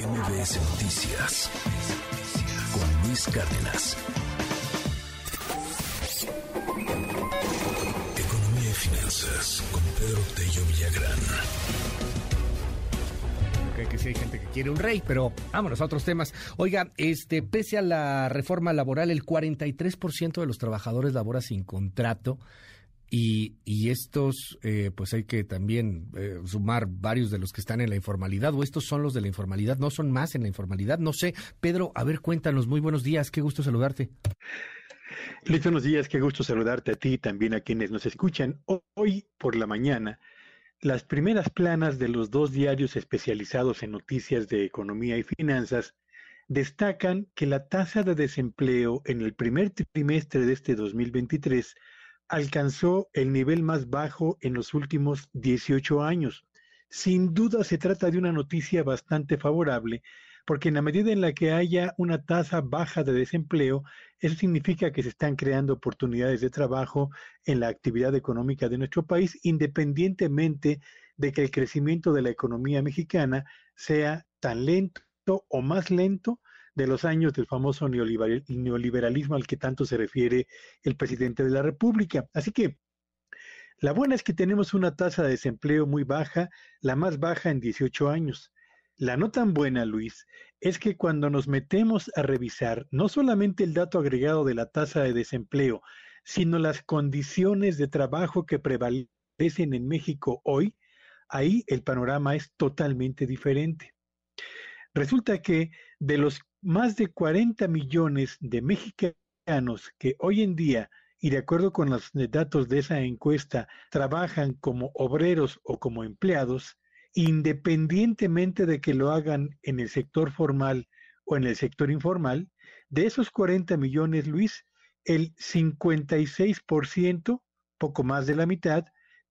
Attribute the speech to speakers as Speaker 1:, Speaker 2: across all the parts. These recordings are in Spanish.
Speaker 1: MBS Noticias con Luis Cárdenas. Economía y finanzas con Pedro Tello Villagrán.
Speaker 2: Que, que sí hay gente que quiere un rey, pero vámonos a otros temas. Oiga, este, pese a la reforma laboral, el 43% de los trabajadores labora sin contrato. Y, y estos, eh, pues hay que también eh, sumar varios de los que están en la informalidad, o estos son los de la informalidad, no son más en la informalidad, no sé. Pedro, a ver, cuéntanos, muy buenos días, qué gusto saludarte.
Speaker 3: Luis, buenos días, qué gusto saludarte a ti y también a quienes nos escuchan. Hoy por la mañana, las primeras planas de los dos diarios especializados en noticias de economía y finanzas destacan que la tasa de desempleo en el primer trimestre de este 2023 alcanzó el nivel más bajo en los últimos 18 años. Sin duda se trata de una noticia bastante favorable, porque en la medida en la que haya una tasa baja de desempleo, eso significa que se están creando oportunidades de trabajo en la actividad económica de nuestro país, independientemente de que el crecimiento de la economía mexicana sea tan lento o más lento de los años del famoso neoliberalismo al que tanto se refiere el presidente de la República. Así que la buena es que tenemos una tasa de desempleo muy baja, la más baja en 18 años. La no tan buena, Luis, es que cuando nos metemos a revisar no solamente el dato agregado de la tasa de desempleo, sino las condiciones de trabajo que prevalecen en México hoy, ahí el panorama es totalmente diferente. Resulta que de los más de 40 millones de mexicanos que hoy en día, y de acuerdo con los datos de esa encuesta, trabajan como obreros o como empleados, independientemente de que lo hagan en el sector formal o en el sector informal, de esos 40 millones, Luis, el 56%, poco más de la mitad,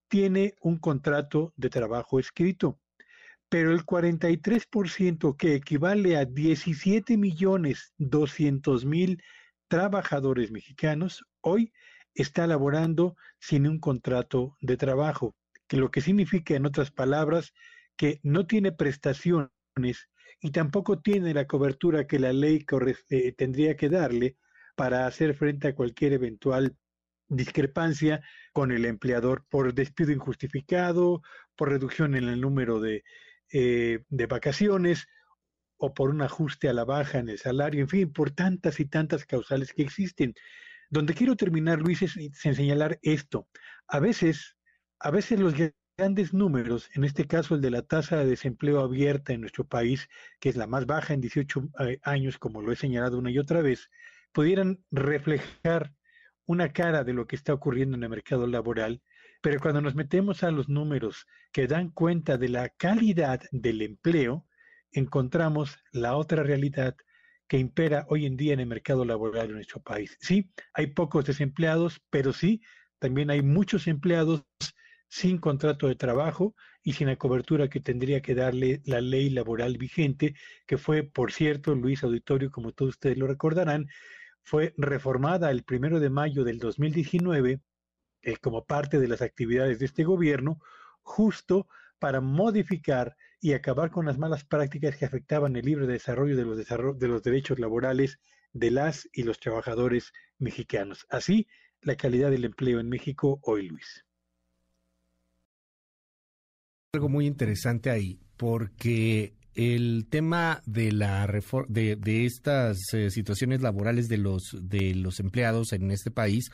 Speaker 3: tiene un contrato de trabajo escrito pero el 43%, que equivale a 17 millones 200 mil trabajadores mexicanos, hoy está laborando sin un contrato de trabajo, que lo que significa, en otras palabras, que no tiene prestaciones y tampoco tiene la cobertura que la ley eh, tendría que darle para hacer frente a cualquier eventual discrepancia con el empleador por despido injustificado, por reducción en el número de eh, de vacaciones o por un ajuste a la baja en el salario, en fin, por tantas y tantas causales que existen. Donde quiero terminar, Luis, es, en señalar esto. A veces, a veces los grandes números, en este caso el de la tasa de desempleo abierta en nuestro país, que es la más baja en 18 eh, años, como lo he señalado una y otra vez, pudieran reflejar una cara de lo que está ocurriendo en el mercado laboral, pero cuando nos metemos a los números que dan cuenta de la calidad del empleo, encontramos la otra realidad que impera hoy en día en el mercado laboral de nuestro país. Sí, hay pocos desempleados, pero sí, también hay muchos empleados sin contrato de trabajo y sin la cobertura que tendría que darle la ley laboral vigente, que fue, por cierto, Luis Auditorio, como todos ustedes lo recordarán, fue reformada el primero de mayo del 2019 eh, como parte de las actividades de este gobierno, justo para modificar y acabar con las malas prácticas que afectaban el libre desarrollo de los, de los derechos laborales de las y los trabajadores mexicanos. Así, la calidad del empleo en México hoy, Luis.
Speaker 2: Algo muy interesante ahí, porque el tema de la de, de estas eh, situaciones laborales de los de los empleados en este país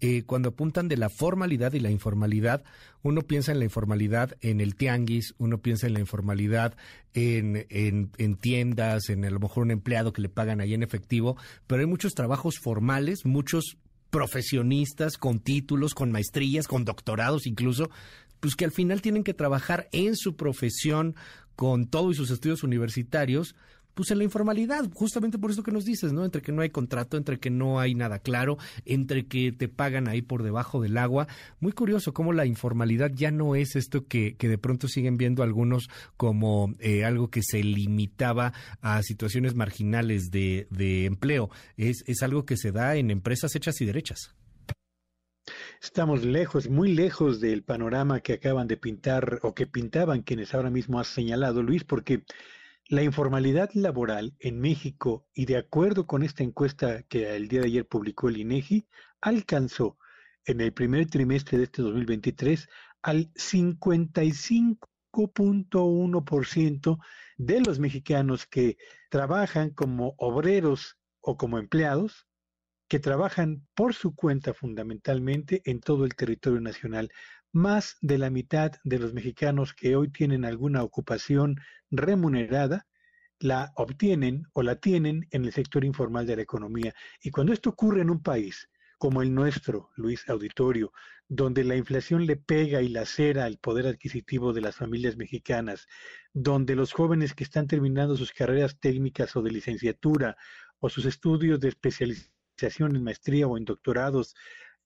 Speaker 2: eh, cuando apuntan de la formalidad y la informalidad, uno piensa en la informalidad en el tianguis, uno piensa en la informalidad en, en, tiendas, en a lo mejor un empleado que le pagan ahí en efectivo, pero hay muchos trabajos formales, muchos profesionistas con títulos, con maestrías, con doctorados incluso, pues que al final tienen que trabajar en su profesión con todo y sus estudios universitarios, pues en la informalidad, justamente por eso que nos dices, ¿no? Entre que no hay contrato, entre que no hay nada claro, entre que te pagan ahí por debajo del agua. Muy curioso cómo la informalidad ya no es esto que, que de pronto siguen viendo algunos como eh, algo que se limitaba a situaciones marginales de, de empleo. Es, es algo que se da en empresas hechas y derechas.
Speaker 3: Estamos lejos, muy lejos del panorama que acaban de pintar o que pintaban quienes ahora mismo has señalado, Luis, porque La informalidad laboral en México, y de acuerdo con esta encuesta que el día de ayer publicó el INEGI, alcanzó en el primer trimestre de este 2023 al 55.1% de los mexicanos que trabajan como obreros o como empleados, que trabajan por su cuenta fundamentalmente en todo el territorio nacional. Más de la mitad de los mexicanos que hoy tienen alguna ocupación remunerada la obtienen o la tienen en el sector informal de la economía. Y cuando esto ocurre en un país como el nuestro, Luis Auditorio, donde la inflación le pega y lacera el poder adquisitivo de las familias mexicanas, donde los jóvenes que están terminando sus carreras técnicas o de licenciatura o sus estudios de especialización en maestría o en doctorados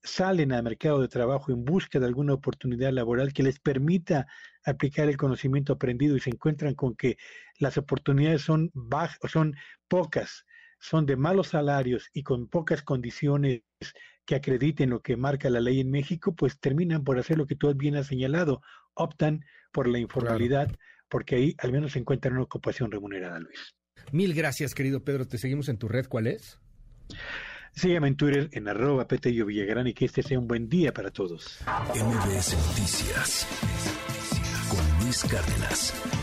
Speaker 3: salen al mercado de trabajo en busca de alguna oportunidad laboral que les permita aplicar el conocimiento aprendido y se encuentran con que las oportunidades son bajas, son pocas, son de malos salarios y con pocas condiciones que acrediten lo que marca la ley en México, pues terminan por hacer lo que tú bien has señalado, optan por la informalidad, porque ahí al menos se encuentran una ocupación remunerada, Luis.
Speaker 2: Mil gracias, querido Pedro. Te seguimos en tu red. ¿Cuál es?
Speaker 3: Sígueme en Twitter en arroba Petello Villagrán y que este sea un buen día para todos.
Speaker 1: MBS Noticias con Luis Cárdenas.